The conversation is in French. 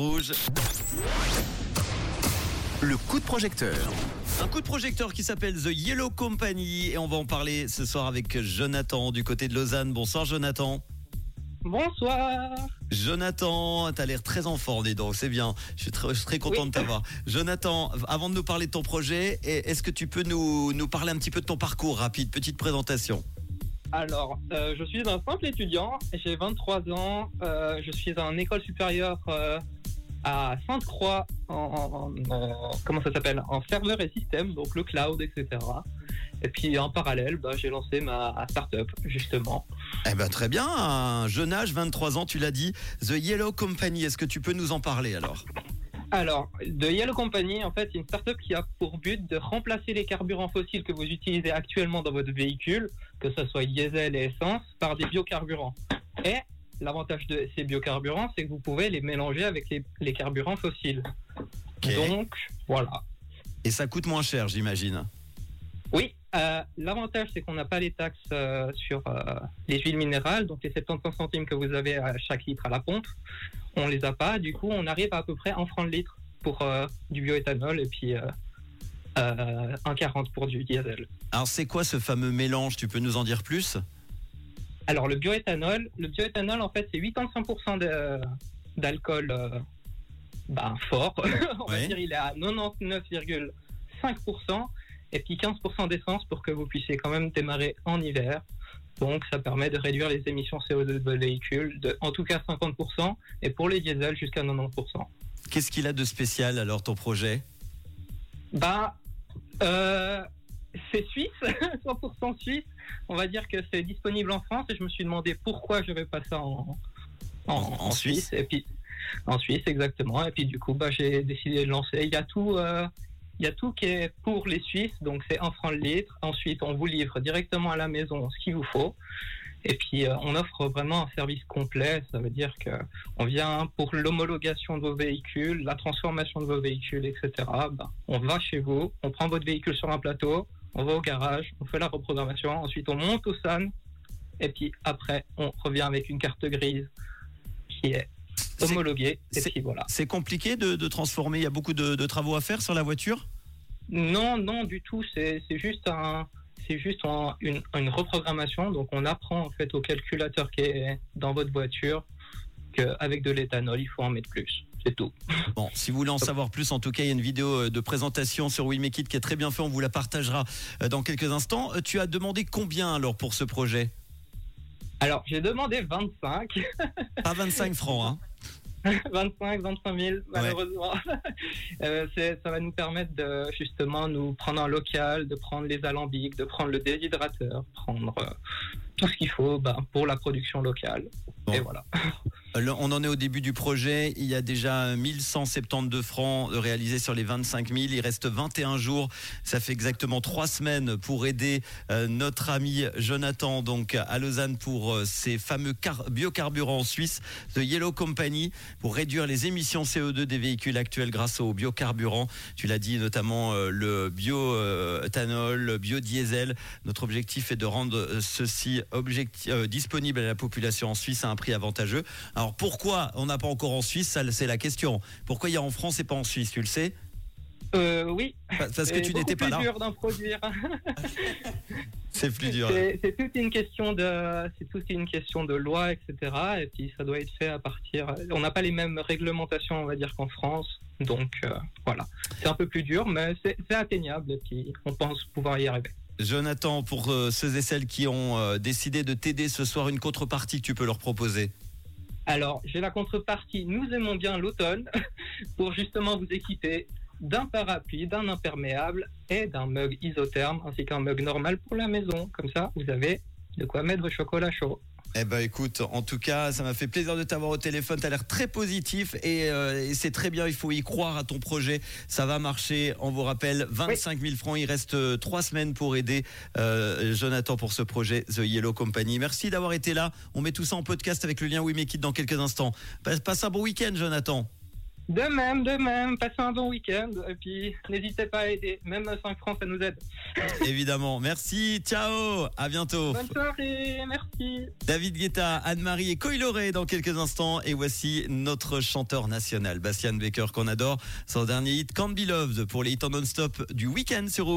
Rouge. Le coup de projecteur. Un coup de projecteur qui s'appelle The Yellow Company et on va en parler ce soir avec Jonathan du côté de Lausanne. Bonsoir Jonathan. Bonsoir. Jonathan, t'as l'air très en forme, dis donc, c'est bien. Je suis très, je suis très content Oui. de t'avoir. Jonathan, avant de nous parler de ton projet, et- est-ce que tu peux nous, nous parler un petit peu de ton parcours rapide, petite présentation Alors, euh, je suis un simple étudiant, j'ai 23 ans, euh, je suis en école supérieure euh, à Sainte-Croix en, en- en- comment ça s'appelle en serveur et système, donc le cloud, etc. Et puis en parallèle, bah, j'ai lancé ma startup justement. Eh ben très bien, un jeune âge, 23 ans, tu l'as dit. The Yellow Company, est-ce que tu peux nous en parler alors? Alors, de Yellow Company, en fait, c'est une startup qui a pour but de remplacer les carburants fossiles que vous utilisez actuellement dans votre véhicule, que ce soit diesel et essence, par des biocarburants. Et l'avantage de ces biocarburants, c'est que vous pouvez les mélanger avec les, les carburants fossiles. Donc, voilà. Et ça coûte moins cher, j'imagine. Oui, euh, l'avantage, c'est qu'on n'a pas les taxes euh, sur euh, les huiles minérales, donc les 75 centimes que vous avez à chaque litre à la pompe, on les a pas. Du coup, on arrive à, à peu près un franc le litre pour du bioéthanol et puis euh, euh, 1,40 pour du diesel. Alors c'est quoi ce fameux mélange? Tu peux nous en dire plus? Alors, le bioéthanol, le bioéthanol, en fait, c'est 85% de- d'alcool euh, ben, fort. on Ouais. va dire il est à 99,5% et puis 15% d'essence pour que vous puissiez quand même démarrer en hiver. Donc, ça permet de réduire les émissions CO2 de votre véhicule de, en tout cas, 50% et pour les diesels jusqu'à 90%. Qu'est-ce qu'il a de spécial alors ton projet? Bah, euh, c'est suisse, 100% suisse. On va dire que c'est disponible en France et je me suis demandé pourquoi je vais pas ça en, en, En Suisse. Et puis, en Suisse, exactement. Et puis, du coup, bah, j'ai décidé de lancer. Il y a tout, euh, il y a tout qui est pour les Suisses. Donc, c'est un franc le litre. Ensuite, on vous livre directement à la maison ce qu'il vous faut. Et puis, euh, on offre vraiment un service complet. Ça veut dire que on vient pour l'homologation de vos véhicules, la transformation de vos véhicules, etc. Ben, on va chez vous, on prend votre véhicule sur un plateau, on va au garage, on fait la reprogrammation, ensuite on monte au SAN, et puis après on revient avec une carte grise qui est homologuée. Et c'est- puis voilà. C'est compliqué de, de transformer, il y a beaucoup de, de travaux à faire sur la voiture? Non, non, du tout. C'est c'est juste un, c'est juste un- une, une reprogrammation. Donc on apprend en fait au calculateur qui est dans votre voiture qu'avec de l'éthanol, il faut en mettre plus. C'est tout. Bon, si vous voulez en savoir plus, en tout cas, il y a une vidéo euh, de présentation sur We Make It qui est très bien faite, on vous la partagera euh, dans quelques instants. Euh, Tu as demandé combien alors pour ce projet? Alors j'ai demandé 25. Pas 25 francs, hein 25, 25 000, malheureusement. Euh, ça va nous permettre de justement nous prendre un local, de prendre les alambics, de prendre le déshydrateur, prendre euh, tout ce qu'il faut ben, pour la production locale. Bon. Et voilà. Euh, On en est au début du projet. Il y a déjà 1172 francs réalisés sur les 25 000. Il reste 21 jours. Ça fait exactement trois semaines pour aider euh, notre ami Jonathan donc à Lausanne pour euh, ces fameux car- biocarburants en Suisse de Yellow Company pour réduire les émissions CO2 des véhicules actuels grâce aux biocarburants. Tu l'as dit notamment euh, le bioéthanol, le biodiesel. Notre objectif est de rendre euh, ceci euh, disponible à la population en Suisse à un prix avantageux. Alors pourquoi on n'a pas encore en Suisse Ça, C'est la question. Pourquoi il y a en France et pas en Suisse Tu le sais? Euh, oui. Parce que tu n'étais pas plus là. dur d'en produire. C'est plus dur. C'est c'est toute une question de, c'est toute une question de loi, etc. Et puis ça doit être fait à partir. On n'a pas les mêmes réglementations, on va dire, qu'en France. Donc euh, voilà, c'est un peu plus dur, mais c'est atteignable. Et puis on pense pouvoir y arriver. Jonathan, pour euh, ceux et celles qui ont décidé de t'aider ce soir, une contrepartie que tu peux leur proposer? Alors, j'ai la contrepartie. Nous aimons bien l'automne pour justement vous équiper d'un parapluie, d'un imperméable et d'un mug isotherme ainsi qu'un mug normal pour la maison. Comme ça, vous avez de quoi mettre vos chocolats chauds. Eh ben écoute, en tout cas, ça m'a fait plaisir de t'avoir au téléphone. T'as l'air très positif et, euh, et c'est très bien. Il faut y croire à ton projet. Ça va marcher. On vous rappelle, 25 000 francs. Il reste euh, trois semaines pour aider euh, Jonathan pour ce projet The Yellow Company. Merci d'avoir été là. On met tout ça en podcast avec le lien We Make It dans quelques instants. Passe, passe un bon week-end, Jonathan. De même, de même. Passez un bon week-end. Et puis, n'hésitez pas à aider. Même 5 francs, ça nous aide. Évidemment. Merci. Ciao. À bientôt. Bonne soirée. Merci. David Guetta, Anne-Marie et Coiloré dans quelques instants. Et voici notre chanteur national, Bastian Baker, qu'on adore. Son dernier hit, Can't Be Loved, pour les hits en non-stop du week-end sur